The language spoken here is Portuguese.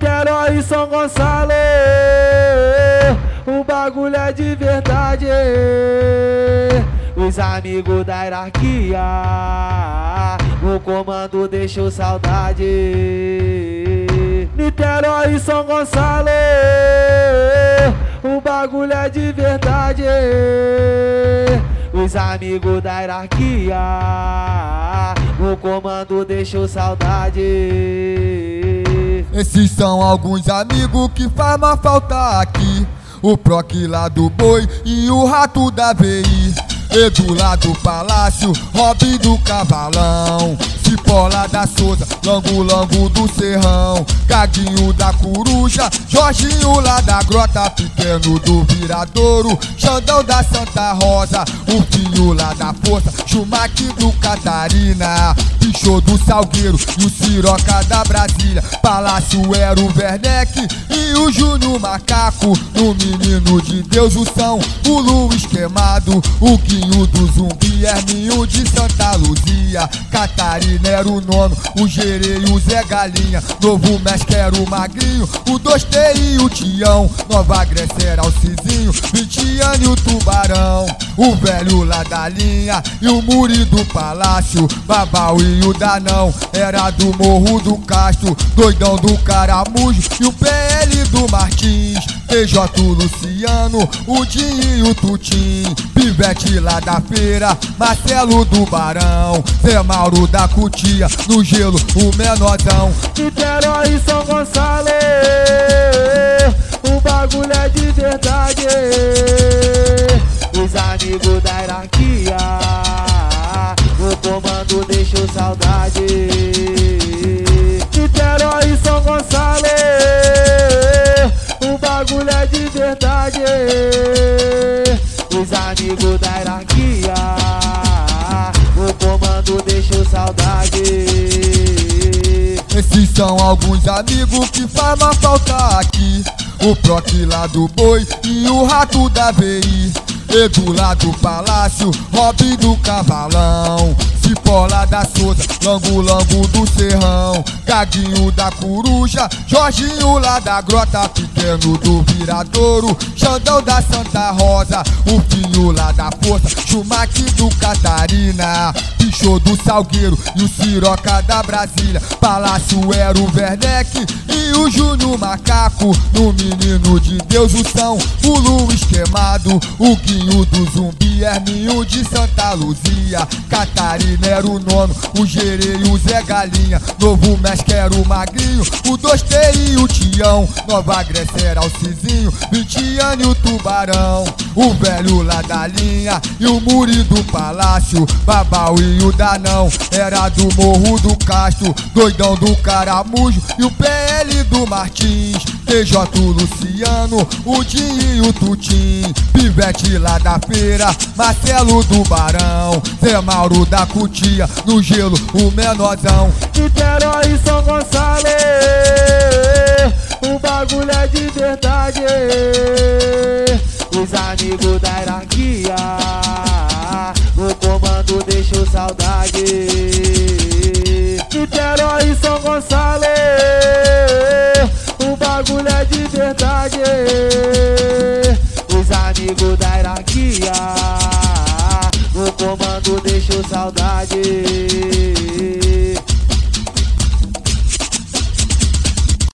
Niterói e São Gonçalo, o bagulho é de verdade. Os amigos da hierarquia, o comando deixou saudade. Niterói e São Gonçalo, o bagulho é de verdade. Os amigos da hierarquia, o comando deixou saudade. Esses são alguns amigos que faz uma falta aqui. O Proc lá do boi e o rato da VI. Edu lá do palácio, Robin do cavalão. Cipola da Souza, Lango Lango do Serrão. Caguinho da coruja, Jorginho lá da grota, pequeno do viradouro. Xandão da Santa Rosa, o filho lá da força. Chumaque do Catarina, Pichou do Salgueiro e o Siroca da Brasília. Palácio era o Werneck e o Júnior Macaco. No Menino de Deus o São, o Luiz Queimado. O Guinho do Zumbi, Herminho de Santa Luzia. Catarina era o nono, o Gerê e o Zé Galinha. Novo Mestre era o Magrinho, o 2T e o Tião. Nova Grécia era o Cizinho, Vitiano e o Tubarão. O velho lá da linha e o Muri do Palácio. Babau e o Danão era do Morro do Castro. Doidão do Caramujo e o PL do Martins. TJ Luciano, o Dinho Tutim. Pivete lá da feira, Marcelo do Barão. Zé Mauro da Cutia, no gelo, o menorzão. Niterói e São Gonçalo, o bagulho é de verdade. Os amigos da hierarquia, o comando deixou saudade. Esses são alguns amigos que faz uma falta aqui. O Proc lá do boi e o rato da VI. Edu lá do palácio, Robin do cavalão. Cipola da Souza, Lango Lango do Serrão. Gaguinho da coruja, Jorginho lá da grota, pequeno do viradouro. Xandão da Santa Rosa, o filho lá da força. Chumaque do Catarina, Pichou do Salgueiro e o Siroca da Brasília. Palácio era o Werneck e o Júnior Macaco. No Menino de Deus o São, o Luiz Queimado. O Guinho do Zumbi, Herminho de Santa Luzia. Catarina era o nono, o Gerê e o Zé Galinha. Novo Mestre era o Magrinho, o 2T e o Tião. Nova Grécia era o Cizinho, Vitiano e o Tubarão. O velho lá da linha e o Muri do Palácio. Babau e o Danão era do Morro do Castro. Doidão do Caramujo e o PL do Martins. TJ Luciano, o Dinho e o Tutim. Pivete lá da feira, Marcelo do Barão. Zé Mauro da Cutia, no gelo, o menorzão. Niterói e São Gonçalo, o bagulho é de verdade. Os amigos da hierarquia, o comando deixou saudade. Niterói e São Gonçalo, o bagulho é de verdade. Os amigos da hierarquia, o comando deixou saudade.